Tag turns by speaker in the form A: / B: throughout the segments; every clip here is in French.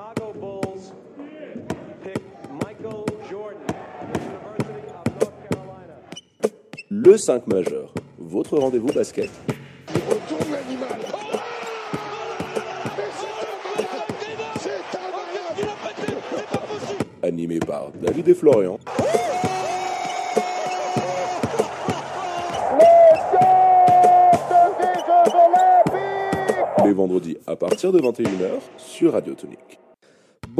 A: Chicago Bulls pick Michael Jordan, University of North Carolina.
B: Le 5 majeur, votre rendez-vous basket.
C: Il retourne l'animal. C'est incroyable
B: Animé par David et Florian. Les vendredis à partir de 21h sur Radio Tonique.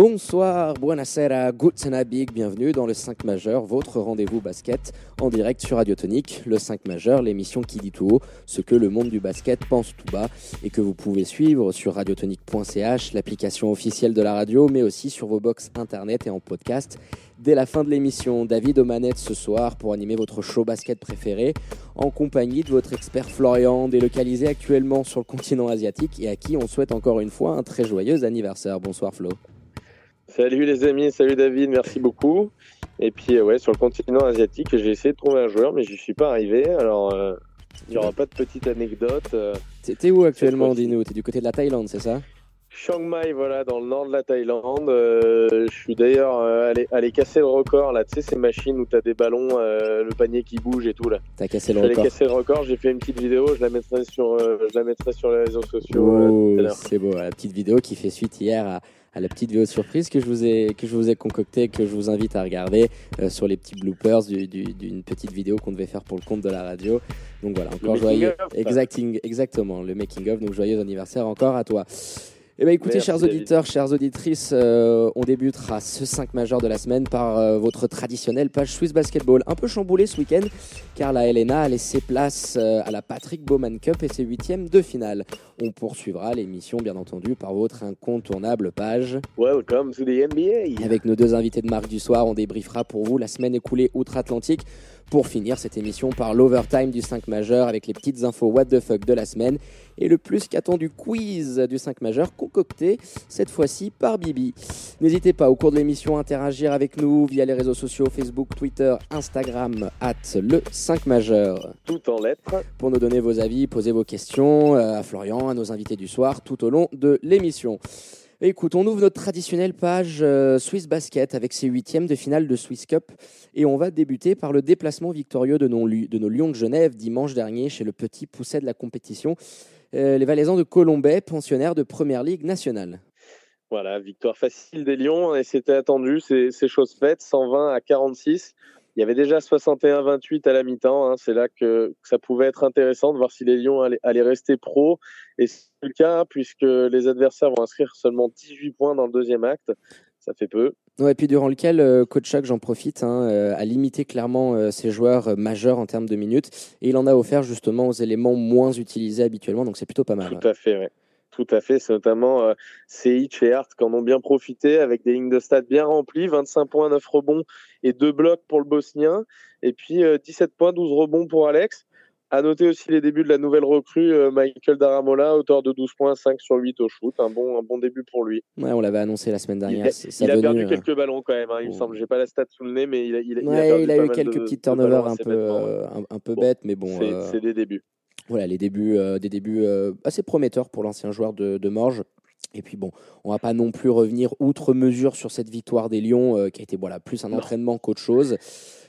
D: Bonsoir, buonasera, guten Abend, bienvenue dans le 5 majeur, votre rendez-vous basket en direct sur Radio Tonique. Le 5 majeur, l'émission qui dit tout haut ce que le monde du basket pense tout bas et que vous pouvez suivre sur radiotonique.ch, l'application officielle de la radio, mais aussi sur vos box internet et en podcast. Dès la fin de l'émission, David Omanette ce soir pour animer votre show basket préféré en compagnie de votre expert Florian, délocalisé actuellement sur le continent asiatique et à qui on souhaite encore une fois un très joyeux anniversaire. Bonsoir Flo.
E: Salut les amis, salut David, merci beaucoup. Et puis euh, ouais, sur le continent asiatique, j'ai essayé de trouver un joueur, mais je suis pas arrivé. Alors euh, il n'y aura pas de petite anecdote. euh.
D: T'es où actuellement, dis-nous? T'es du côté de la Thaïlande, c'est ça?
E: Chiang Mai, voilà, dans le nord de la Thaïlande. Je suis d'ailleurs allé, allé casser le record là. Tu sais ces machines où t'as des ballons, le panier qui bouge et tout là.
D: T'as cassé le record.
E: casser le record. J'ai fait une petite vidéo. Je la mettrai sur, je la mettrai sur les réseaux sociaux.
D: Oh, c'est beau, la petite vidéo qui fait suite hier à, à la petite vidéo surprise que je vous ai que je vous ai concoctée, que je vous invite à regarder euh, sur les petits bloopers du- du- d'une petite vidéo qu'on devait faire pour le compte de la radio. Donc voilà, encore joyeux, exacting, exactement, le making of. Donc joyeux anniversaire encore à toi. Eh bien, écoutez,
E: Merci,
D: chers auditeurs, chères auditrices, euh, on débutera ce 5 majeur de la semaine par euh, votre traditionnelle page Swiss Basketball. Un peu chamboulée ce week-end, car la LNA a laissé place euh, à la Patrick Bowman Cup et ses huitièmes de finale. On poursuivra l'émission, bien entendu, par votre incontournable page.
E: Welcome to the NBA.
D: Avec nos deux invités de marque du soir, on débriefera pour vous la semaine écoulée outre-Atlantique. Pour finir cette émission par l'overtime du 5 majeur avec les petites infos what the fuck de la semaine et le plus qu'attendu quiz du 5 majeur concocté cette fois-ci par Bibi. N'hésitez pas au cours de l'émission à interagir avec nous via les réseaux sociaux Facebook, Twitter, Instagram, at le 5 majeur
E: Tout en lettres.
D: pour nous donner vos avis, poser vos questions euh, à Florian, à nos invités du soir tout au long de l'émission. Écoute, on ouvre notre traditionnelle page euh, Swiss Basket avec ses huitièmes de finale de Swiss Cup et on va débuter par le déplacement victorieux de nos, Lions de Genève dimanche dernier chez le petit pousset de la compétition, euh, les Valaisans de Colombay, pensionnaires de Première Ligue nationale.
E: Voilà, victoire facile des Lions et c'était attendu, c'est chose faite, 120 à 46. Il y avait déjà 61-28 à la mi-temps, hein, c'est là que, que ça pouvait être intéressant de voir si les Lions allaient, allaient rester pro. Et c'est le cas puisque les adversaires vont inscrire seulement 18 points dans le deuxième acte, ça fait peu.
D: Ouais, et puis durant lequel euh, Coach j'en profite, hein, euh, a limité clairement euh, ses joueurs majeurs en termes de minutes et il en a offert justement aux éléments moins utilisés habituellement, donc c'est plutôt pas mal.
E: Tout à fait, ouais. Tout à fait, c'est notamment euh, et Hart qui en ont bien profité avec des lignes de stade bien remplies, 25 points, 9 rebonds et 2 blocs pour le Bosnien, et puis euh, 17 points, 12 rebonds pour Alex. À noter aussi les débuts de la nouvelle recrue euh, Michael Daramola, auteur de 12 points, 5 sur 8 au shoot, un bon, un bon début pour lui.
D: Ouais, on l'avait annoncé la semaine
E: Il,
D: dernière.
E: a, il a perdu
D: euh,
E: quelques ballons quand même, hein, il me semble. J'ai pas la stat sous le nez, mais il a, il a, il a
D: Ouais,
E: perdu
D: il a
E: pas
D: eu quelques
E: de-
D: petits turnovers un peu,
E: bêtement, ouais.
D: euh, un, un peu
E: Bon,
D: bêtes, mais bon, euh,
E: c'est des débuts.
D: Voilà, les débuts, euh, des débuts euh, assez prometteurs pour l'ancien joueur de, de Morges. Et puis bon, on va pas non plus revenir outre mesure sur cette victoire des Lions, euh, qui a été voilà, plus un
E: Non.
D: entraînement qu'autre chose.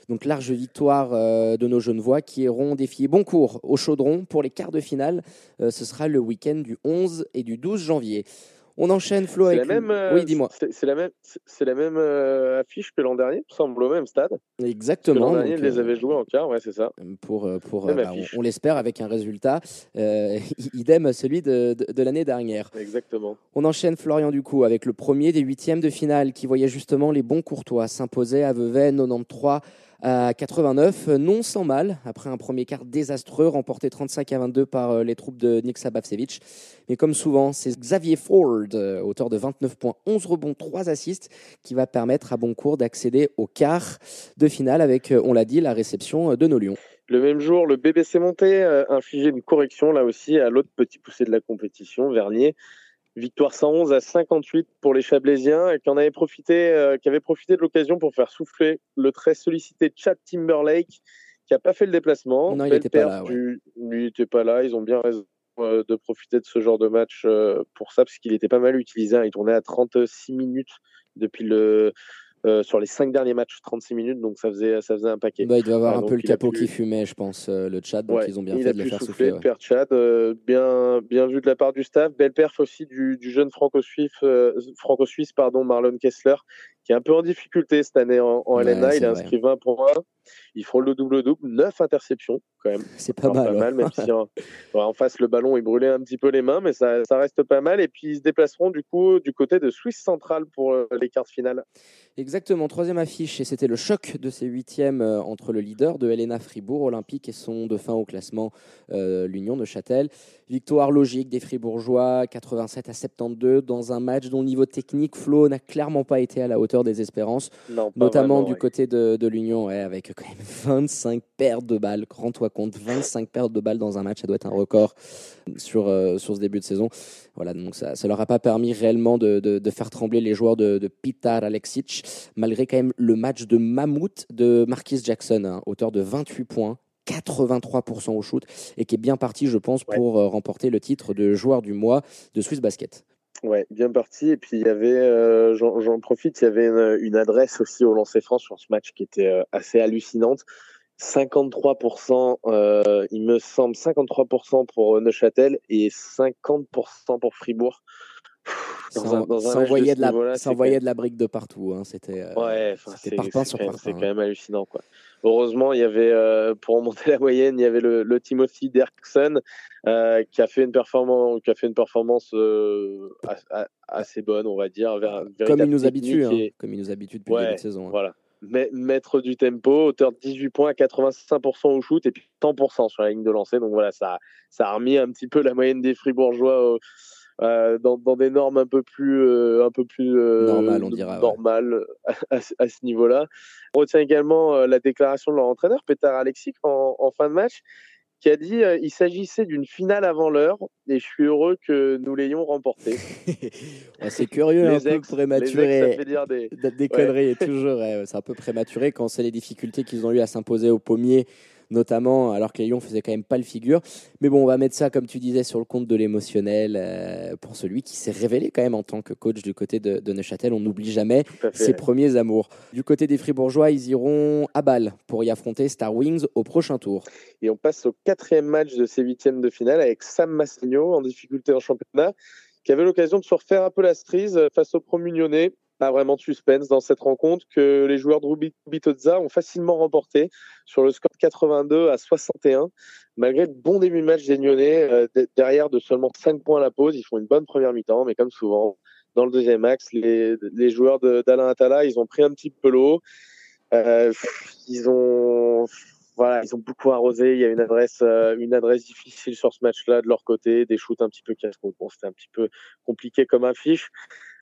D: Donc large victoire euh, de nos Genevois qui iront défier bon cours au Chaudron pour les quarts de finale. Euh, ce sera le week-end du 11 et du 12 janvier. On enchaîne Flo
E: la
D: avec
E: même, euh,
D: Oui, dis-moi.
E: c'est- la même, c'est- c'est la même euh, affiche que l'an dernier, il semble au même stade.
D: Exactement.
E: L'an dernier, ils les
D: euh,
E: avaient joués en quart, ouais, c'est ça.
D: pour, euh, pour euh, bah, on l'espère avec un résultat euh, idem celui de, de- de l'année dernière.
E: Exactement.
D: On enchaîne Florian du coup avec le premier des huitièmes de finale qui voyait justement les bons courtois s'imposer à Vevey 93 à 89, non sans mal, après un premier quart désastreux remporté 35 à 22 par euh, les troupes de Nick Sabavsevich. Mais comme souvent, c'est Xavier Ford, euh, auteur de 29 points, 11 rebonds, 3 assists, qui va permettre à Boncourt d'accéder au quart de finale avec, euh, on l'a dit, la réception de nos Lions.
E: Le même jour, le BBC Monté infligé une correction là aussi à l'autre petit poussé de la compétition, Vernier. Victoire 111 à 58 pour les Chablaisiens qui en avait profité, euh, qui avait profité de l'occasion pour faire souffler le très sollicité Chad Timberlake qui a pas fait le déplacement.
D: Non, il
E: Belle
D: était pas là, ouais.
E: du- Lui il était pas là. Ils ont bien raison euh, de profiter de ce genre de match euh, pour ça, parce qu'il était pas mal utilisé. hein. Il tournait à 36 minutes depuis le. Euh, sur les cinq derniers matchs, 36 minutes, donc ça faisait, ça faisait un paquet.
D: Bah, il doit avoir
E: Ah,
D: un peu le capot
E: pu-
D: qui fumait, je pense, euh, le chat, donc
E: Ouais,
D: ils ont bien
E: il
D: fait
E: a
D: de le faire
E: souffler,
D: souffler. ouais.
E: Père euh, bien, bien vu de la part du staff. Belle perf aussi du, du jeune franco-suisse, euh, franco-suisse pardon, Marlon Kessler, qui est un peu en difficulté cette année en, en
D: Ouais,
E: LNA. Il a inscrit 20 points. Il frôle le double-double, 9 interceptions quand même.
D: C'est pas mal. ouais.
E: même si en, face le ballon il brûlait un petit peu les mains, mais ça, ça reste pas mal. Et puis ils se déplaceront du coup du côté de Suisse Central pour euh, les quarts de finale.
D: Exactement, troisième affiche, et c'était le choc de ces huitièmes euh, entre le leader de Helena Fribourg Olympique et son dauphin au classement, euh, l'Union de Châtel. Victoire logique des Fribourgeois, 87 à 72, dans un match dont le niveau technique, Flo n'a clairement pas été à la hauteur des espérances,
E: Non,
D: notamment
E: vraiment,
D: du
E: ouais.
D: côté de, de l'Union, ouais, avec quand même 25 pertes de balles. Rends-toi compte, 25 pertes de balles dans un match, ça doit être un record sur, euh, sur ce début de saison. Voilà, donc ça ne leur a pas permis réellement de, de- de faire trembler les joueurs de, Pitar Alexic, malgré quand même le match de mammouth de Marquis Jackson, hein, auteur de 28 points. 83% au shoot et qui est bien parti, je pense, pour euh, remporter le titre de joueur du mois de Swiss Basket.
E: Ouais, bien parti. Et puis il y avait, euh, j'en profite, il y avait une, une adresse aussi au lancer franc sur ce match qui était euh, assez hallucinante. 53%, euh, il me semble, 53% pour Neuchâtel et 50% pour Fribourg. Pff, dans
D: Ça,
E: un- dans un
D: ça
E: match
D: envoyait,
E: ce
D: de la, de la brique de partout. hein. C'était
E: Ouais, enfin,
D: parpaing sur
E: quand,
D: parpaing,
E: c'est quand même hallucinant. Quoi. Heureusement, il y avait, euh, pour remonter la moyenne, il y avait le, le Timothy Derksen euh, qui a fait une performance, qui a fait une performance euh, assez bonne, on va dire.
D: Comme il nous habitue, hein,
E: et-
D: comme il nous habitue depuis le
E: Ouais,
D: début de saison. hein.
E: Voilà. Maître du tempo, auteur de 18 points, 85% au shoot et puis 100% sur la ligne de lancer. Donc voilà, ça, ça a remis un petit peu la moyenne des Fribourgeois euh, euh, dans, dans des normes un peu plus, euh, un peu plus euh,
D: Normales, on dira, ouais.
E: normales à, ce- à ce niveau-là. On retient également euh, la déclaration de leur entraîneur, Peter Alexic, en, en fin de match, qui a dit il s'agissait d'une finale avant l'heure et je suis heureux que nous l'ayons remportée.
D: Ouais, c'est curieux, un
E: Les
D: peu
E: ex, ex,
D: prématuré.
E: ça fait dire des,
D: Des, conneries, toujours. ouais, c'est un peu prématuré quand c'est les difficultés qu'ils ont eu à s'imposer au pommier, notamment alors que les Lions faisaient quand même pas le figure. Mais bon, on va mettre ça, comme tu disais, sur le compte de l'émotionnel euh, pour celui qui s'est révélé quand même en tant que coach du côté de, de Neuchâtel. On n'oublie jamais ses premiers amours. Du côté des Fribourgeois, ils iront à Bâle pour y affronter Star Wings au prochain tour.
E: Et on passe au quatrième match de ces huitièmes de finale avec Sam Massegno en difficulté en championnat, qui avait l'occasion de se refaire un peu la cerise face au Promunionnais. Pas vraiment de suspense dans cette rencontre que les joueurs de Ruby Bitozza ont facilement remporté sur le score de 82 à 61. Malgré le bon début de match des Lyonnais, euh, de- derrière de seulement 5 points à la pause, ils font une bonne première mi-temps, mais comme souvent, dans le deuxième axe, les, joueurs d'Alain Attala, ils ont pris un petit peu l'eau. Euh, ils ont voilà, ils ont beaucoup arrosé. Il y a une adresse, euh, une adresse difficile sur ce match-là de leur côté, des shoots un petit peu casse-coups. Bon, c'était un petit peu compliqué comme affiche.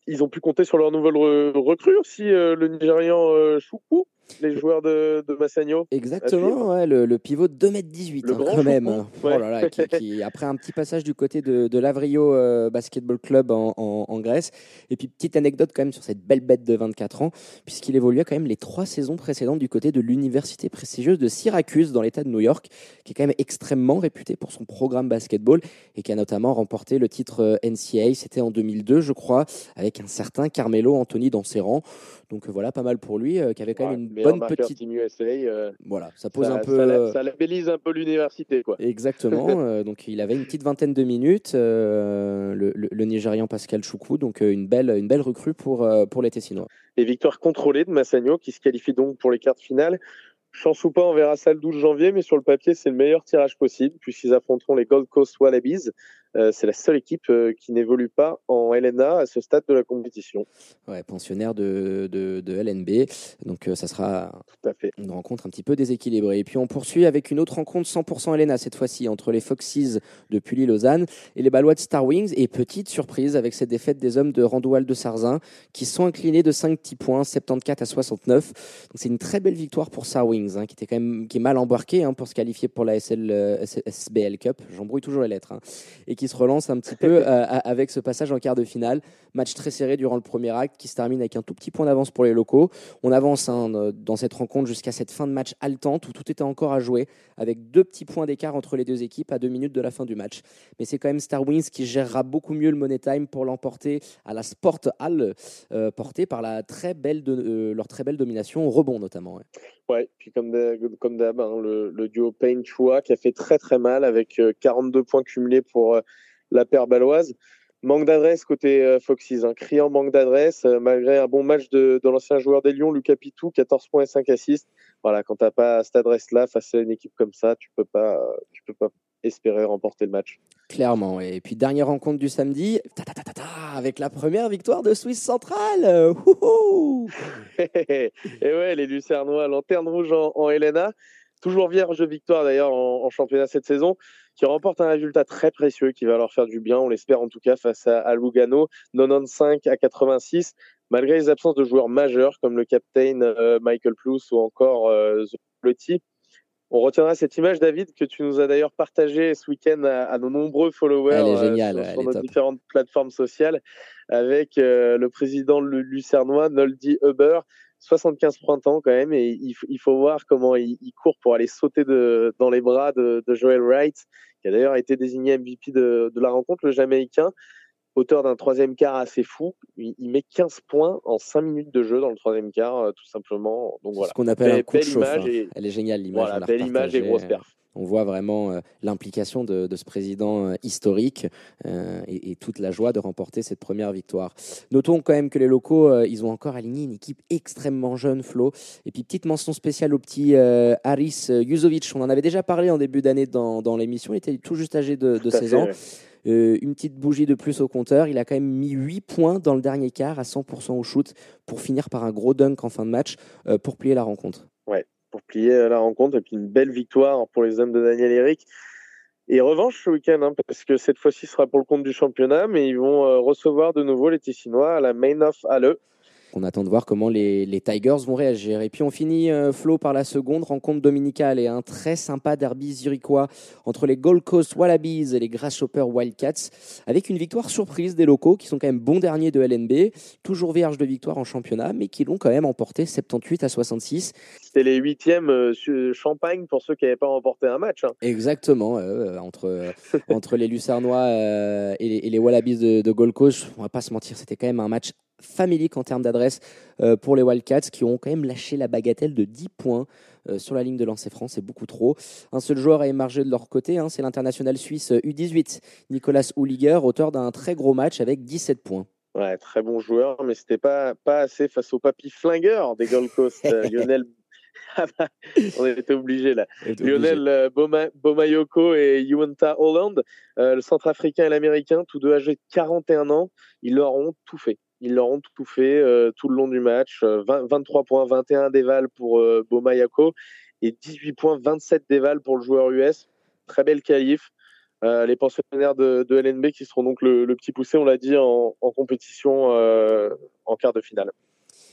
E: Ils ont pu compter sur leur nouvelle re- recrue aussi, euh, le Nigérian euh, Choukou, les joueurs de, de Massagno.
D: Exactement, ouais, le, le pivot de 2m18
E: Le
D: hein, quand même.
E: ouais.
D: Oh là là, qui, qui- après un petit passage du côté de, de l'Avrio euh, Basketball Club en, en- en Grèce. Et puis petite anecdote quand même sur cette belle bête de 24 ans, puisqu'il évoluait quand même les trois saisons précédentes du côté de l'université prestigieuse de Syracuse dans l'État de New York, qui est quand même extrêmement réputé pour son programme basketball et qui a notamment remporté le titre euh, NCAA, c'était en 2002 je crois, avec un certain Carmelo Anthony dans ses rangs. Donc euh, voilà, pas mal pour lui, euh, qui avait quand
E: Ouais,
D: même une bonne petite...
E: Team USA. euh,
D: Voilà, ça pose
E: ça,
D: un peu...
E: ça,
D: euh,
E: ça labellise un peu l'université, quoi.
D: Exactement. euh, donc il avait une petite vingtaine de minutes, le, le- le Nigérian Pascal Choukou. Donc une belle, une belle recrue pour, pour les Tessinois.
E: Et victoire contrôlée de Massagno qui se qualifie donc pour les quarts de finale. Chance ou pas, on verra ça le 12 janvier, mais sur le papier, c'est le meilleur tirage possible puisqu'ils affronteront les Gold Coast Wallabies. Euh, c'est la seule équipe euh, qui n'évolue pas en LNA à ce stade de la compétition.
D: Ouais, pensionnaire de, de, de LNB. Donc euh, ça sera
E: Tout à fait.
D: une rencontre un petit peu déséquilibrée. Et puis on poursuit avec une autre rencontre 100% LNA cette fois-ci entre les Foxes de Pully-Lausanne et les Balois de Star Wings. Et petite surprise avec cette défaite des hommes de Randoual de Sarzin qui sont inclinés de 5 petits points, 74 à 69. Donc c'est une très belle victoire pour Star Wings hein, qui était quand même qui est mal embarqué hein, pour se qualifier pour la SL, SBL Cup. J'embrouille toujours les lettres. hein. Et qui se relance un petit peu euh, avec ce passage en quart de finale. Match très serré durant le premier acte qui se termine avec un tout petit point d'avance pour les locaux. On avance hein, dans cette rencontre jusqu'à cette fin de match haletante où tout était encore à jouer avec deux petits points d'écart entre les deux équipes à deux minutes de la fin du match. Mais c'est quand même Star Wings qui gérera beaucoup mieux le Money Time pour l'emporter à la Sport Hall, euh, portée par la très belle euh, leur très belle domination au rebond notamment.
E: Ouais, ouais puis comme d'hab, hein, le, le, duo Payne-Chua qui a fait très très mal avec 42 points cumulés pour la paire baloise. Manque d'adresse côté euh, Foxys, un hein. criant manque d'adresse, euh, malgré un bon match de, l'ancien joueur des Lions, Lucas Pitou, 14 points et 5 assists. Voilà, quand tu n'as pas cette adresse-là face à une équipe comme ça, tu peux pas, tu peux pas espérer remporter le match.
D: Clairement. Et puis dernière rencontre du samedi, avec la première victoire de Suisse Centrale.
E: et ouais, les Lucernois, lanterne rouge en, en Helena toujours vierge de victoire d'ailleurs en, championnat cette saison, qui remporte un résultat très précieux qui va leur faire du bien, on l'espère en tout cas, face à, Lugano, 95 à 86, malgré les absences de joueurs majeurs comme le captain euh, Michael Plus ou encore euh, On retiendra cette image, David, que tu nous as d'ailleurs partagée ce week-end à, nos nombreux followers
D: euh,
E: sur, nos différentes plateformes sociales, avec euh, le président lucernois, Noldi Huber, 75 printemps quand même, et il, faut voir comment il, court pour aller sauter de, dans les bras de, Joel Wright, qui a d'ailleurs été désigné MVP de, la rencontre, le Jamaïcain, auteur d'un troisième quart assez fou. Il, met 15 points en 5 minutes de jeu dans le troisième quart, euh, tout simplement. Donc voilà.
D: Ce qu'on appelle un coup de chauffe, hein. Elle est géniale l'image.
E: Voilà, belle image et grosse perf
D: on voit vraiment euh, l'implication de, ce président euh, historique euh, et, toute la joie de remporter cette première victoire. Notons quand même que les locaux, ils ont encore aligné une équipe extrêmement jeune, Flo. Et puis petite mention spéciale au petit Haris Juzovic. On en avait déjà parlé en début d'année dans, l'émission. Il était tout juste âgé de, de 16 ans. Une petite bougie de plus au compteur. Il a quand même mis 8 points dans le dernier quart à 100% au shoot pour finir par un gros dunk en fin de match pour plier la rencontre.
E: Ouais, pour plier euh, la rencontre. Et puis une belle victoire pour les hommes de Daniel Eric. Et revanche ce week-end, hein, parce que cette fois-ci sera pour le compte du championnat, mais ils vont euh, recevoir de nouveau les Tessinois à la Main of Halle.
D: On attend de voir comment les, Tigers vont réagir. Et puis on finit euh, Flo par la seconde rencontre dominicale et un très sympa derby zurichois entre les Gold Coast Wallabies et les Grasshopper Wildcats, avec une victoire surprise des locaux qui sont quand même bons derniers de LNB, toujours vierge de victoire en championnat, mais qui l'ont quand même emporté 78 à 66.
E: C'était les huitièmes euh, Champagne pour ceux qui n'avaient pas remporté un match. Hein.
D: Exactement, euh, entre, entre les Lucernois et, les, Wallabies de, de Gold Coast, on va pas se mentir, c'était quand même un match familique en termes d'adresse euh, pour les Wildcats qui ont quand même lâché la bagatelle de 10 points euh, sur la ligne de lancer franc, c'est beaucoup trop. Un seul joueur a émergé de leur côté, hein, c'est l'international suisse U18, Nicolas Hulliger, auteur d'un très gros match avec 17 points.
E: Ouais, très bon joueur, mais c'était pas, pas assez face au papy flingueur des Gold Coast, euh, Lionel. Ah bah, on était obligé là. Lionel Bomayoko et Yuanta Holland, le centrafricain et l'américain, tous deux âgés de 41 ans, ils leur ont tout fait. Ils leur ont tout fait euh, tout le long du match. 23 euh, points, 21 déval pour euh, Bomayako et 18 points, 27 déval pour le joueur US. Très belle qualif. les pensionnaires de, LNB qui seront donc le, petit poussé, on l'a dit, en, compétition en quart de finale.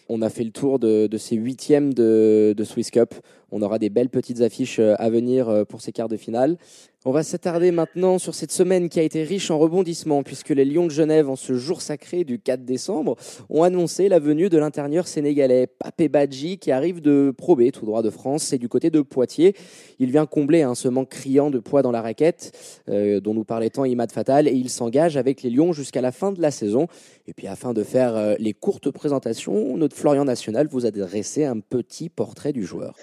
D: On a fait le tour de, ces huitièmes de Swiss Cup. On aura des belles petites affiches à venir pour ces quarts de finale. On va s'attarder maintenant sur cette semaine qui a été riche en rebondissements, puisque les Lions de Genève, en ce jour sacré du 4 décembre, ont annoncé la venue de l'intérieur sénégalais Papé Badji, qui arrive de Pro B, tout droit de France, c'est du côté de Poitiers. Il vient combler hein, ce manque criant de poids dans la raquette, euh, dont nous parlait tant Imad Fatal, et il s'engage avec les Lions jusqu'à la fin de la saison. Et puis afin de faire euh, les courtes présentations, notre Florian National vous a dressé un petit portrait du joueur.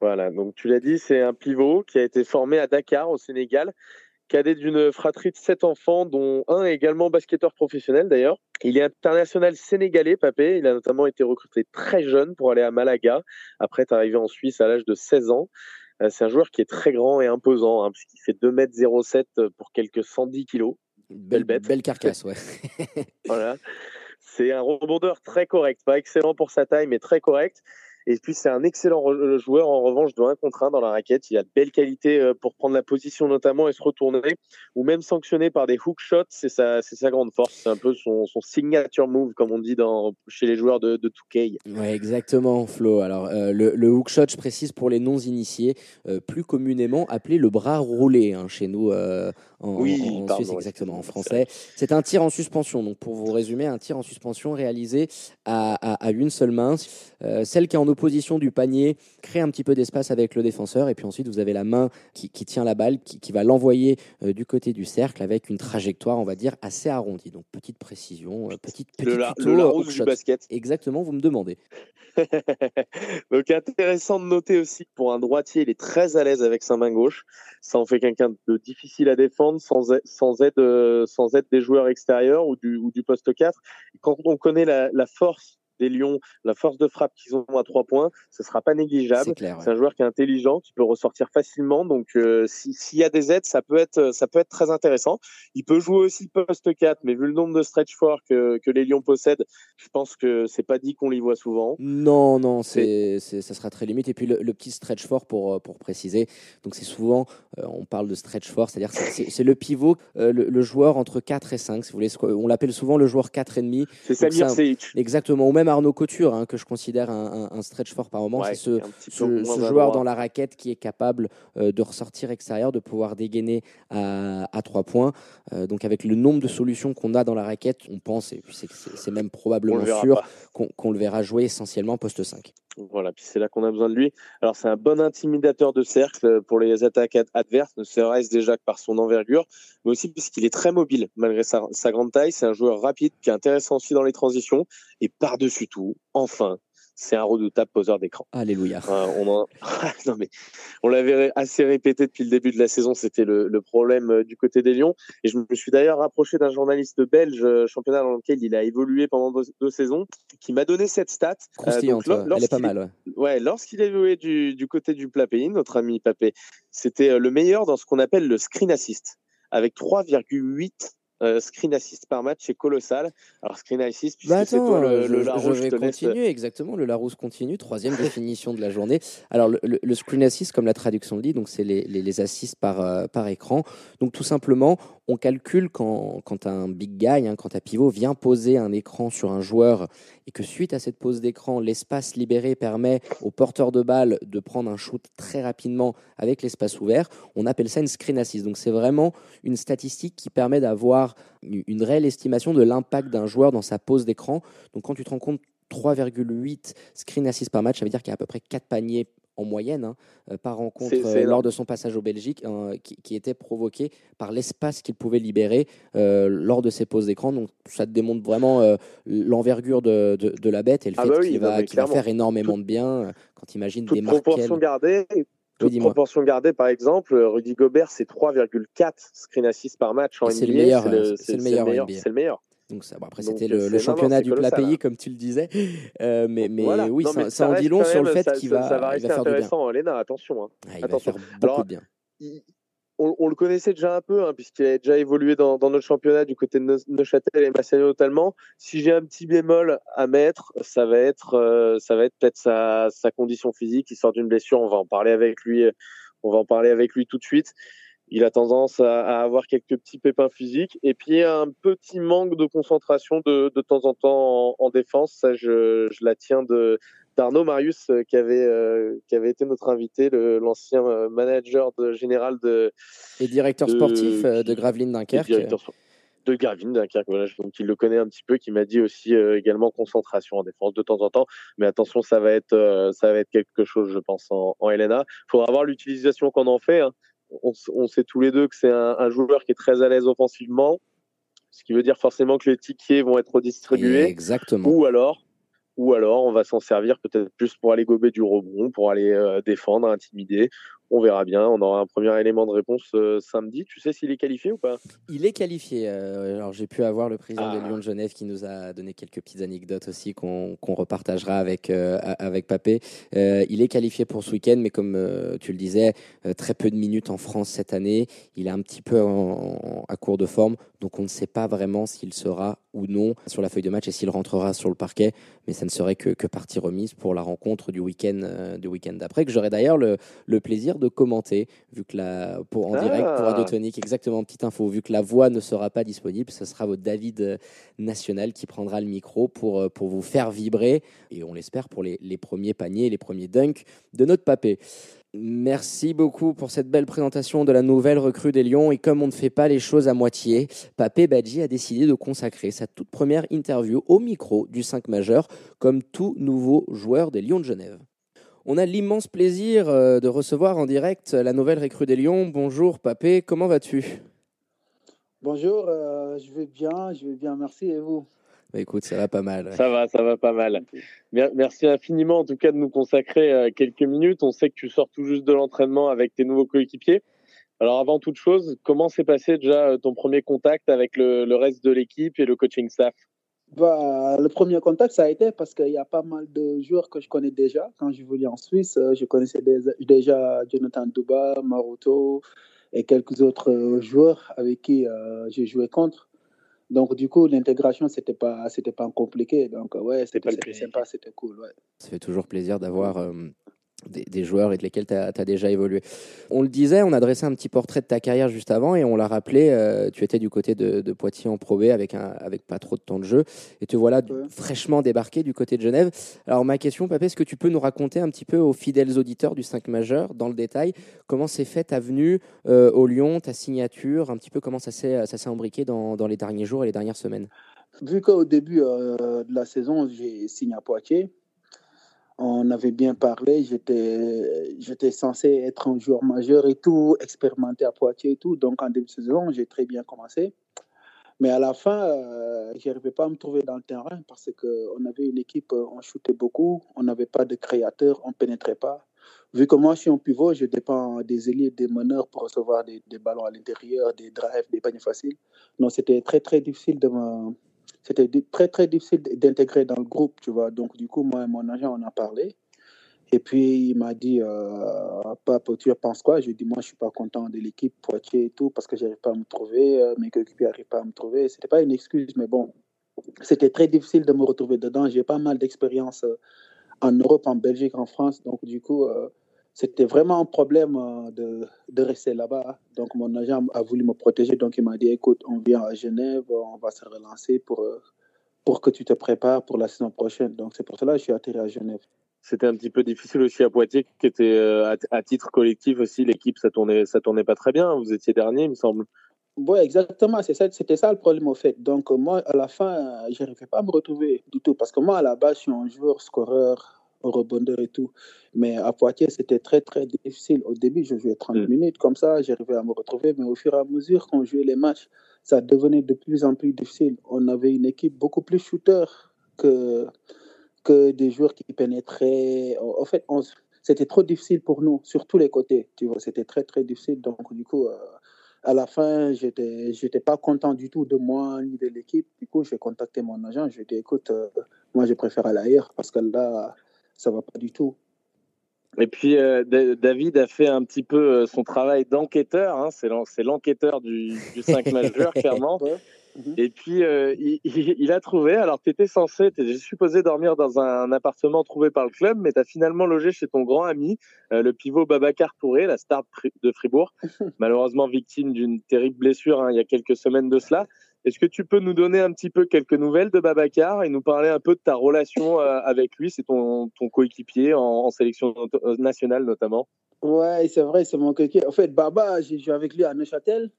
E: Voilà, donc tu l'as dit, c'est un pivot qui a été formé à Dakar, au Sénégal, cadet d'une fratrie de sept enfants, dont un est également basketteur professionnel d'ailleurs. Il est international sénégalais, Papé. Il a notamment été recruté très jeune pour aller à Malaga, après être arrivé en Suisse à l'âge de 16 ans. Euh, c'est un joueur qui est très grand et imposant, hein, puisqu'il fait 2m07 pour quelques 110 kilos.
D: Belle, bête. Belle carcasse, ouais.
E: voilà. C'est un rebondeur très correct, pas excellent pour sa taille, mais très correct. Et puis c'est un excellent re- joueur en revanche de 1 contre 1 dans la raquette. Il a de belles qualités euh, pour prendre la position notamment et se retourner, ou même sanctionner par des hook shots. C'est sa, c'est sa grande force. C'est un peu son, son signature move, comme on dit dans, chez les joueurs de, de 2K.
D: Ouais, exactement, Flo. Alors, euh, le, le hook shot, je précise pour les non-initiés, euh, plus communément appelé le bras roulé hein, chez nous euh, en,
E: Oui,
D: en- en
E: pardon,
D: Suisse, exactement, en français. C'est un tir en suspension. Donc, pour vous résumer, un tir en suspension réalisé à, à- à une seule main. Euh, celle qui est en opposition du panier crée un petit peu d'espace avec le défenseur. Et puis ensuite, vous avez la main qui, qui tient la balle, qui, qui va l'envoyer euh, du côté du cercle avec une trajectoire, on va dire, assez arrondie. Donc, petite précision, euh, petite, petit
E: Le, la-
D: tuto,
E: le
D: euh,
E: Larousse du basket.
D: Exactement, vous me demandez.
E: Donc intéressant de noter aussi que pour un droitier, il est très à l'aise avec sa main gauche. Ça en fait quelqu'un de difficile à défendre sans, a- sans, aide, sans aide des joueurs extérieurs ou du, ou du poste 4. Quand on connaît la, la force des Lions, la force de frappe qu'ils ont à trois points, ce sera pas négligeable.
D: C'est ouais.
E: C'est un joueur qui est intelligent, qui peut ressortir facilement. Donc, euh, si- s'il y a des aides, ça peut être, ça peut être très intéressant. Il peut jouer aussi poste 4, mais vu le nombre de stretch four que, que les Lions possèdent, je pense que c'est pas dit qu'on l'y voit souvent.
D: Non, non, c'est, c'est- ça sera très limite. Et puis le, le petit stretch fort pour, euh, pour préciser. Donc c'est souvent, euh, on parle de stretch fort, c'est-à-dire c'est, c'est- c'est le pivot, euh, le, le joueur entre 4 et 5, si vous voulez. On l'appelle souvent le joueur 4,5.
E: C'est
D: Donc,
E: Samir
D: ça-
E: Seic.
D: Exactement. Ou même Arnaud Couture, hein, que je considère un, un- un stretch fort par moment.
E: Ouais,
D: c'est ce, joueur dans la raquette qui est capable euh, de ressortir extérieur, de pouvoir dégainer à, à 3 points. Euh, donc avec le nombre de solutions qu'on a dans la raquette, on pense, et c'est, même probablement sûr, qu'on le verra jouer essentiellement poste 5.
E: Voilà, puis c'est là qu'on a besoin de lui. Alors c'est un bon intimidateur de cercle pour les attaques ad- adverses, ne serait-ce déjà que par son envergure, mais aussi puisqu'il est très mobile malgré sa, sa grande taille. C'est un joueur rapide qui est intéressant aussi dans les transitions et par-dessus tout, enfin, c'est un redoutable poseur d'écran.
D: Alléluia.
E: Euh, on en- l'avait assez répété depuis le début de la saison, c'était le, le problème euh, du côté des Lions. Et je me suis d'ailleurs rapproché d'un journaliste belge, euh, championnat dans lequel il a évolué pendant deux, deux saisons, qui m'a donné cette stat. Euh, donc,
D: elle est pas mal. Ouais.
E: Ouais, lorsqu'il évoluait du, du côté du Papé, notre ami Papé, c'était le meilleur dans ce qu'on appelle le screen assist, avec 3,8 euh, screen assist par match, c'est colossal. Alors screen assist, puisque
D: Bah
E: c'est toi le,
D: je,
E: le Larousse,
D: je vais
E: laisse-
D: continuer, exactement. Le Larousse continue, troisième définition de la journée. Alors, le, le- le screen assist, comme la traduction le dit, donc c'est les, les, les assists par, euh, par écran. Donc, tout simplement, on calcule quand, quand un big guy, hein, quand un pivot vient poser un écran sur un joueur et que suite à cette pose d'écran, l'espace libéré permet au porteur de balle de prendre un shoot très rapidement avec l'espace ouvert, on appelle ça une screen assist. Donc, c'est vraiment une statistique qui permet d'avoir une une réelle estimation de l'impact d'un joueur dans sa pose d'écran. Donc quand tu te rends compte 3,8 screen assists par match, ça veut dire qu'il y a à peu près 4 paniers en moyenne hein, euh, par rencontre euh, lors de son passage au Belgique, euh, qui, qui était provoqué par l'espace qu'il pouvait libérer euh, lors de ses poses d'écran. Donc ça te démontre vraiment euh, l'envergure de, de- de la bête et le
E: Ah
D: fait
E: bah oui,
D: qu'il va, qu'il va faire énormément de bien quand tu imagines des
E: toute proportion gardée, toute
D: dis-moi.
E: proportion gardée, par exemple, euh, Rudy Gobert, c'est 3,4 screen assist par match en
D: Et c'est le
E: NBA.
D: meilleur,
E: c'est
D: euh, le meilleur en NBA.
E: C'est le meilleur.
D: Donc ça, bon, après c'était
E: euh,
D: le,
E: c'est-
D: le
E: non, non,
D: championnat
E: c'est
D: du plat pays
E: hein.
D: comme tu le disais, Euh, mais, mais
E: Voilà.
D: oui,
E: Non,
D: ça,
E: mais
D: ça en
E: reste
D: dit long sur le fait
E: ça-
D: qu'il
E: ça-
D: va,
E: ça va
D: il
E: rester
D: va faire du bien.
E: intéressant, Elena, attention. hein.
D: Ah, il va
E: Attention.
D: faire beaucoup
E: Alors,
D: de bien.
E: il- on, le connaissait déjà un peu, hein, puisqu'il a déjà évolué dans, notre championnat du côté de Neu- Neuchâtel et Massagno notamment. Si j'ai un petit bémol à mettre, ça va être, euh, ça va être peut-être sa, condition physique. Il sort d'une blessure, on va en parler avec lui. euh, On va en parler avec lui tout de suite. Il a tendance à, à avoir quelques petits pépins physiques et puis un petit manque de concentration de, de temps en temps en, en défense. Ça, je, je la tiens de d'Arnaud Marius euh, qui avait euh, qui avait été notre invité, l'ancien euh, manager de, général de
D: Et directeur
E: de-
D: sportif de Gravelines Dunkerque.
E: de Garvin Dunkerque. Voilà, donc il le connaît un petit peu, qui m'a dit aussi euh, également concentration en défense de temps en temps. Mais attention, ça va être euh, ça va être quelque chose, je pense, en, en LNA. Il faudra voir l'utilisation qu'on en fait. hein. On sait tous les deux que c'est un, un joueur qui est très à l'aise offensivement, ce qui veut dire forcément que les tickets vont être redistribués.
D: Exactement.
E: Ou alors, ou alors, on va s'en servir peut-être plus pour aller gober du rebond, pour aller euh, défendre, intimider, on verra bien. On aura un premier élément de réponse euh, samedi. Tu sais s'il est qualifié ou pas?
D: Il est qualifié. euh, alors j'ai pu avoir le président de
E: Ah.
D: Lyon de Genève qui nous a donné quelques petites anecdotes aussi qu'on repartagera avec, euh, avec Papé. Il est qualifié pour ce week-end, mais comme tu le disais, très peu de minutes en France cette année. Il est un petit peu en- en- à court de forme, donc on ne sait pas vraiment s'il sera ou non sur la feuille de match et s'il rentrera sur le parquet. Mais ça ne serait que, que partie remise pour la rencontre du week-end du week-end d'après, que j'aurai d'ailleurs le, le plaisir de commenter, vu que la, pour, en
E: Ah.
D: direct pour Radio Tonique, exactement, petite info, vu que la voix ne sera pas disponible, ce sera votre David euh, National qui prendra le micro pour, euh, pour vous faire vibrer, et on l'espère pour les, les premiers paniers, les premiers dunks de notre papé. Merci beaucoup pour cette belle présentation de la nouvelle recrue des Lions. Et comme on ne fait pas les choses à moitié, Papé Badji a décidé de consacrer sa toute première interview au micro du 5 majeur, comme tout nouveau joueur des Lions de Genève. On a l'immense plaisir euh, de recevoir en direct la nouvelle recrue des Lions. Bonjour Papé, comment vas-tu?
F: Bonjour, euh, je vais bien, je vais bien, merci et vous?
D: Bah, Écoute, ça va pas mal.
E: Ça va, ça va pas mal. Mer- Merci infiniment en tout cas de nous consacrer euh, quelques minutes. On sait que tu sors tout juste de l'entraînement avec tes nouveaux coéquipiers. Alors avant toute chose, comment s'est passé déjà ton premier contact avec le, le reste de l'équipe et le coaching staff?
F: Bah, Le premier contact, ça a été parce qu'il y a pas mal de joueurs que je connais déjà. Quand je voulais en Suisse, euh, je connaissais déjà Jonathan Duba, Maroto et quelques autres euh, joueurs avec qui euh, j'ai joué contre. Donc du coup, l'intégration, c'était pas, c'était pas compliqué. Donc ouais, c'était sympa, c'était cool. Ouais.
D: Ça fait toujours plaisir d'avoir euh, des, des joueurs et de lesquels tu as, déjà évolué. On le disait, on a dressé un petit portrait de ta carrière juste avant et on l'a rappelé, euh, tu étais du côté de, de Poitiers en Pro B avec, un, avec pas trop de temps de jeu et te voilà
F: Ouais.
D: fraîchement débarqué du côté de Genève. Alors ma question, Papé, est-ce que tu peux nous raconter un petit peu aux fidèles auditeurs du 5 majeur, dans le détail, comment s'est fait ta venue euh, au Lyon, ta signature, un petit peu comment ça s'est ça s'est imbriqué dans, dans les derniers jours et les dernières semaines?
F: Vu qu'au début euh, de la saison, j'ai signé à Poitiers, on avait bien parlé, j'étais censé être un joueur majeur et tout, expérimenté à Poitiers et tout. Donc en début de saison, j'ai très bien commencé. Mais à la fin, euh, je n'arrivais pas à me trouver dans le terrain parce qu'on avait une équipe, euh, on shootait beaucoup, on n'avait pas de créateur, on ne pénétrait pas. Vu que moi, je suis un pivot, je dépends des ailiers, des meneurs pour recevoir des, des ballons à l'intérieur, des drives, des paniers faciles. Donc c'était très, très difficile de me, c'était très très difficile d'intégrer dans le groupe, tu vois. Donc du coup, moi et mon agent, on a parlé. Et puis il m'a dit, euh, Pape, tu penses quoi Je lui ai dit, moi, je suis pas content de l'équipe Poitiers et tout parce que j'arrive pas à me trouver, euh, mes coéquipiers n'arrivent pas à me trouver. C'était pas une excuse, mais bon, c'était très difficile de me retrouver dedans. J'ai pas mal d'expérience euh, en Europe, en Belgique, en France. Donc du coup, euh, c'était vraiment un problème euh, de, de rester là-bas. Donc mon agent a voulu me protéger. Donc il m'a dit, écoute, on vient à Genève, on va se relancer pour, euh, pour que tu te prépares pour la saison prochaine. Donc c'est pour cela que je suis atterri à Genève.
E: C'était un petit peu difficile aussi à Poitiers, qui était euh, à, à titre collectif aussi. L'équipe, ça tournait, ça tournait pas très bien. Vous étiez dernier, il me semble.
F: Oui, exactement. C'était ça le problème au fait. Donc, moi, à la fin, je n'arrivais pas à me retrouver du tout. Parce que moi, à la base, je suis un joueur scoreur, rebondeur et tout. Mais à Poitiers, c'était très, très difficile. Au début, je jouais 30
E: Mm.
F: minutes comme ça, j'arrivais à me retrouver. Mais au fur et à mesure qu'on jouait les matchs, ça devenait de plus en plus difficile. On avait une équipe beaucoup plus shooter que, que des joueurs qui pénétraient. En fait, c'était trop difficile pour nous, sur tous les côtés. Tu vois, c'était très, très difficile. Donc, du coup, euh, à la fin, j'étais, j'étais pas content du tout de moi ni de l'équipe. Du coup, j'ai contacté mon agent. Je lui ai dit, écoute, euh, moi, je préfère aller ailleurs parce que là, ça va pas du tout.
E: Et puis euh, Da- David a fait un petit peu euh, son travail d'enquêteur. hein. C'est l'en- c'est l'enquêteur du, du 5 majeur, clairement.
F: Mhm.
E: Et puis, euh, il, a trouvé. Alors, tu étais censé, tu étais supposé dormir dans un appartement trouvé par le club, mais tu as finalement logé chez ton grand ami, euh, le pivot Babacar Touré, la star de Fribourg, malheureusement victime d'une terrible blessure hein, il y a quelques semaines de cela. Est-ce que tu peux nous donner un petit peu quelques nouvelles de Babacar et nous parler un peu de ta relation euh, avec lui? C'est ton, ton coéquipier en, en sélection not- nationale notamment.
F: Ouais, c'est vrai, c'est mon coéquipier. En fait, Baba, j'ai joué avec lui à Neuchâtel.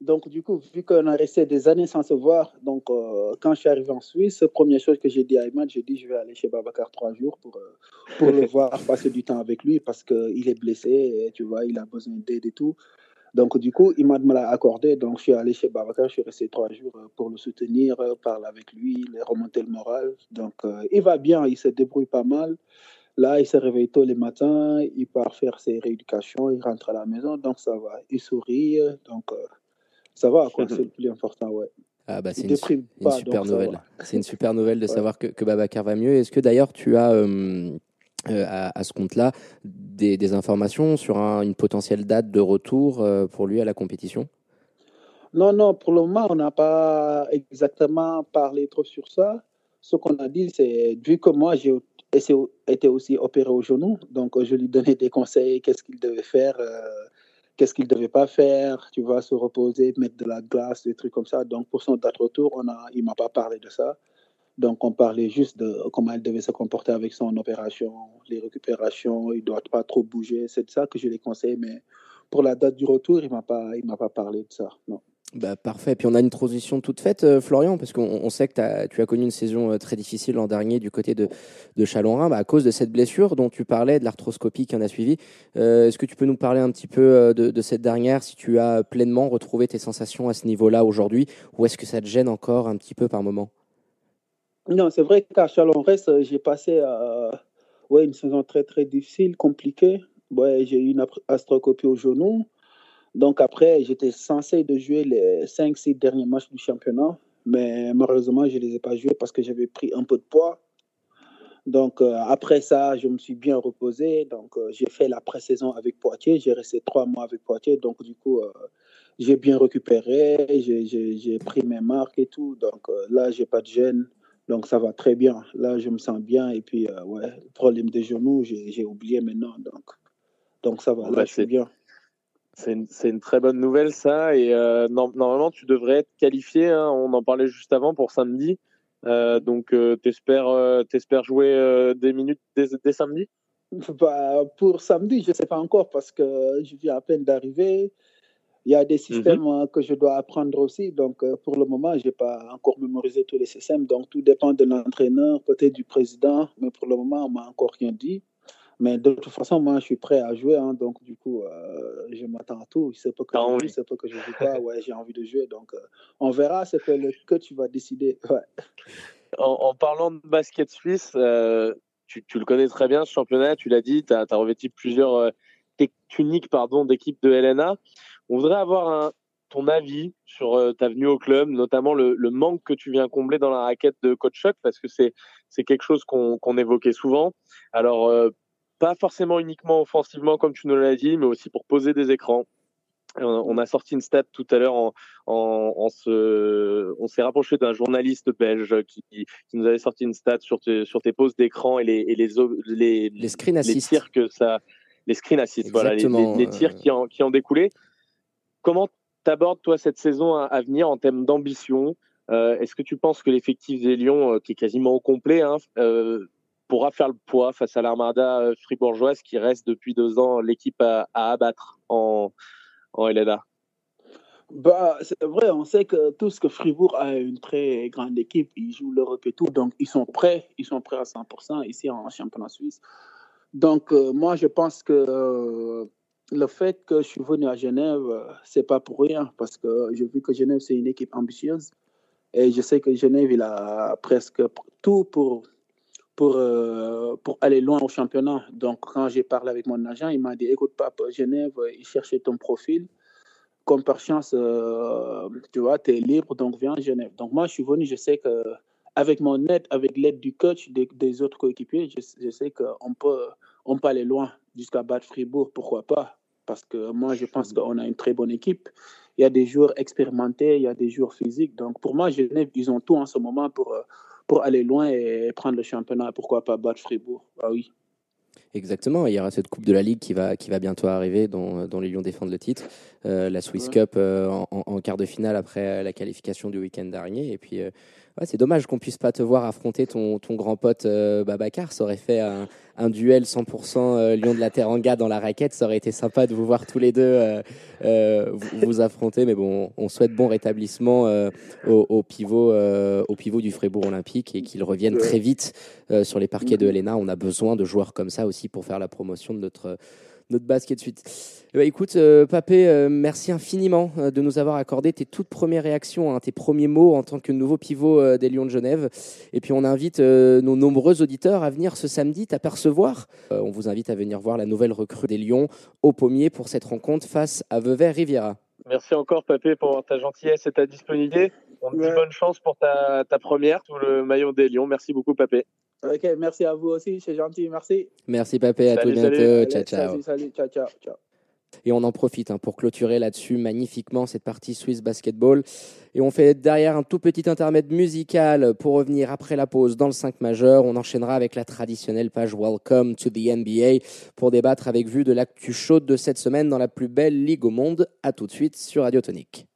F: Donc, du coup, vu qu'on a resté des années sans se voir, donc euh, quand je suis arrivé en Suisse, première chose que j'ai dit à Imad, j'ai dit je vais aller chez Babacar trois jours pour, euh, pour le voir, passer du temps avec lui parce qu'il est blessé, et, tu vois, il a besoin d'aide et tout. Donc, du coup, Imad me l'a accordé. Donc, je suis allé chez Babacar, je suis resté trois jours euh, pour le soutenir, euh, parler avec lui, lui remonter le moral. Donc, euh, il va bien, il se débrouille pas mal. Là, il se réveille tôt les matins, il part faire ses rééducations, il rentre à la maison, donc ça va. Il sourit, donc euh, ça va, quoi. C'est le plus important, ouais.
D: Ah bah, c'est une, super nouvelle. C'est une super nouvelle de
F: Ouais.
D: savoir que, que Babacar va mieux. Est-ce que d'ailleurs tu as euh, euh, à, ce compte-là des, informations sur un- une potentielle date de retour euh, pour lui à la compétition?
F: Non, non, pour le moment, on n'a pas exactement parlé trop sur ça. Ce qu'on a dit, c'est, vu que moi, j'ai été aussi opéré au genou, donc euh, je lui donnais des conseils, qu'est-ce qu'il devait faire, qu'est-ce qu'il ne devait pas faire, tu vois, se reposer, mettre de la glace, des trucs comme ça. Donc, pour son date de retour, on a, il ne m'a pas parlé de ça. Donc, on parlait juste de comment il devait se comporter avec son opération, les récupérations, il ne doit pas trop bouger. C'est de ça que je les conseille, mais pour la date du retour, il ne m'a pas, parlé de ça, non.
D: Bah, parfait. Puis on a une transition toute faite, euh, Florian, parce qu'on on sait que tu as connu une saison euh, très difficile l'an dernier du côté de, de Chalon-Rhin bah, à cause de cette blessure dont tu parlais, de l'arthroscopie qui en a suivi. Euh, Est-ce que tu peux nous parler un petit peu de, de cette dernière, si tu as pleinement retrouvé tes sensations à ce niveau-là aujourd'hui, ou est-ce que ça te gêne encore un petit peu par moment?
F: Non, c'est vrai qu'à Chalon-Rest, j'ai passé euh, une saison très, très difficile, compliquée. J'ai eu une astrocopie au genou. Donc après, j'étais censé de jouer les 5-6 derniers matchs du championnat. Mais malheureusement, je ne les ai pas joués parce que j'avais pris un peu de poids. Donc euh, après ça, je me suis bien reposé. Donc euh, j'ai fait la pré-saison avec Poitiers. J'ai resté trois mois avec Poitiers. Donc du coup, j'ai bien récupéré. J'ai- pris mes marques et tout. Donc là, j'ai pas de gêne. Donc ça va très bien. Là, je me sens bien. Et puis, euh, ouais, le problème des genoux, j'ai oublié maintenant. Donc, donc ça va. Là,
E: bah,
F: je suis
E: c'est-
F: bien.
E: C'est une, très bonne nouvelle, ça. Et euh, norm- normalement, tu devrais être qualifié. hein. On en parlait juste avant pour samedi. Euh, donc, t'espères, t'espères jouer des minutes dès, dès samedi?
F: Bah, pour samedi, je ne sais pas encore parce que je viens à peine d'arriver. Il y a des systèmes euh, que je dois apprendre aussi. Donc, euh, pour le moment, je n'ai pas encore mémorisé tous les systèmes. Donc, tout dépend de l'entraîneur, peut-être du président. Mais pour le moment, on m'a encore rien dit. Mais de toute façon, moi, je suis prêt à jouer. hein. donc, du coup, euh, je m'attends à tout. C'est pas que je joue, pas que je joue pas. Ouais, j'ai envie de jouer. Donc, euh, on verra ce que le coach va décider. Ouais.
E: en, en parlant de basket suisse, euh, tu, tu le connais très bien, ce championnat. Tu l'as dit, tu as, revêtu plusieurs techniques pardon, d'équipe de LNA. On voudrait avoir un, ton avis sur euh, ta venue au club, notamment le, le manque que tu viens combler dans la raquette de Coach Choc, parce que c'est quelque chose qu'on évoquait souvent. Alors, euh, pas forcément uniquement offensivement, comme tu nous l'as dit, mais aussi pour poser des écrans. Euh, on a sorti une stat tout à l'heure en, en, en se, on s'est rapproché d'un journaliste belge qui, qui nous avait sorti une stat sur tes, sur tes poses d'écran et les, et les, les,
D: Les screen
E: les tirs que ça, les screen assists, voilà, les, tirs qui en, qui en découlaient. Comment t'abordes toi cette saison à, venir en termes d'ambition? Euh, Est-ce que tu penses que l'effectif des Lions, euh, qui est quasiment au complet, hein, euh, pourra faire le poids face à l'Armada fribourgeoise qui reste depuis deux ans l'équipe à, abattre en, en LNA
F: Bah, c'est vrai, on sait que tout ce que Fribourg a une très grande équipe, ils jouent l'Europe et tout, donc ils sont prêts, ils sont prêts à 100% ici en championnat suisse. Donc moi, je pense que le fait que je suis venu à Genève, euh, c'est pas pour rien, parce que j'ai vu que Genève, c'est une équipe ambitieuse, et je sais que Genève, il a presque tout pour, pour, euh, pour aller loin au championnat. Donc quand j'ai parlé avec mon agent, il m'a dit, écoute, papa, Genève, il cherchait ton profil comme par chance, euh, tu vois, tu es libre, donc viens à Genève. Donc moi, je suis venu, je sais que avec mon aide, avec l'aide du coach, des, autres coéquipiers, je, je sais qu'on peut, on peut aller loin jusqu'à battre Fribourg, pourquoi pas Parce que moi, je pense qu'on a une très bonne équipe. Il y a des joueurs expérimentés, il y a des joueurs physiques. Donc pour moi, Genève, ils ont tout en ce moment pour, euh, pour aller loin et prendre le championnat, pourquoi pas battre Fribourg? Ah oui.
D: Exactement, il y aura cette Coupe de la Ligue qui va, qui va bientôt arriver, dont, dont les Lions défendent le titre. Euh, la Swiss
F: Ouais.
D: Cup euh, en, en quart de finale après la qualification du week-end dernier. Et puis, euh, ouais, c'est dommage qu'on puisse pas te voir affronter ton, ton grand pote euh, Babacar. Ça aurait fait un, un duel 100% euh, Lion de la Teranga dans la raquette. Ça aurait été sympa de vous voir tous les deux euh, vous, vous affronter. Mais bon, on souhaite bon rétablissement au, au pivot, au pivot du Fribourg Olympique et qu'il revienne très vite sur les parquets de. Helena. On a besoin de joueurs comme ça aussi pour faire la promotion de notre, notre basket suite. Eh ben, écoute, euh, Papé, euh, merci infiniment euh, de nous avoir accordé tes toutes premières réactions, hein, tes premiers mots en tant que nouveau pivot euh, des Lions de Genève. Et puis on invite euh, nos nombreux auditeurs à venir ce samedi t'apercevoir. Euh, on vous invite à venir voir la nouvelle recrue des Lions au pommier pour cette rencontre face à Vevey Riviera.
E: Merci encore, Papé, pour ta gentillesse et ta disponibilité. On te dit bonne chance pour ta, ta première sous le maillot des Lions. Merci beaucoup, Papé.
F: Ok, merci à vous aussi, c'est gentil, merci.
D: Merci Papé, à
E: Salut,
D: tout bientôt. Ciao, ciao.
F: Salut, salut, ciao, ciao, ciao.
D: Et on en profite hein, pour clôturer là-dessus magnifiquement cette partie Swiss Basketball. Et on fait derrière un tout petit intermède musical pour revenir après la pause dans le 5 majeur. On enchaînera avec la traditionnelle page Welcome to the NBA pour débattre avec vue de l'actu chaude de cette semaine dans la plus belle ligue au monde. À tout de suite sur Radio Tonique.